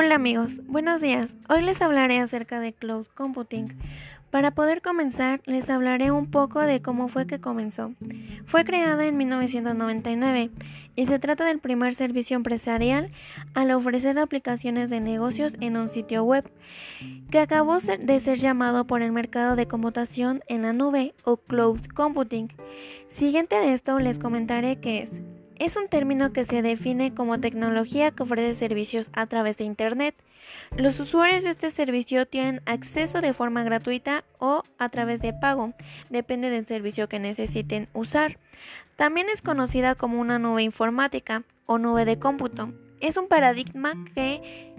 Hola amigos, buenos días. Hoy les hablaré acerca de Cloud Computing. Para poder comenzar, les hablaré un poco de cómo fue que comenzó. Fue creada en 1999 y se trata del primer servicio empresarial al ofrecer aplicaciones de negocios en un sitio web, que acabó de ser llamado por el mercado de computación en la nube o Cloud Computing. Siguiente de esto les comentaré qué es. Es un término que se define como tecnología que ofrece servicios a través de Internet. Los usuarios de este servicio tienen acceso de forma gratuita o a través de pago, depende del servicio que necesiten usar. También es conocida como una nube informática o nube de cómputo. Es un paradigma que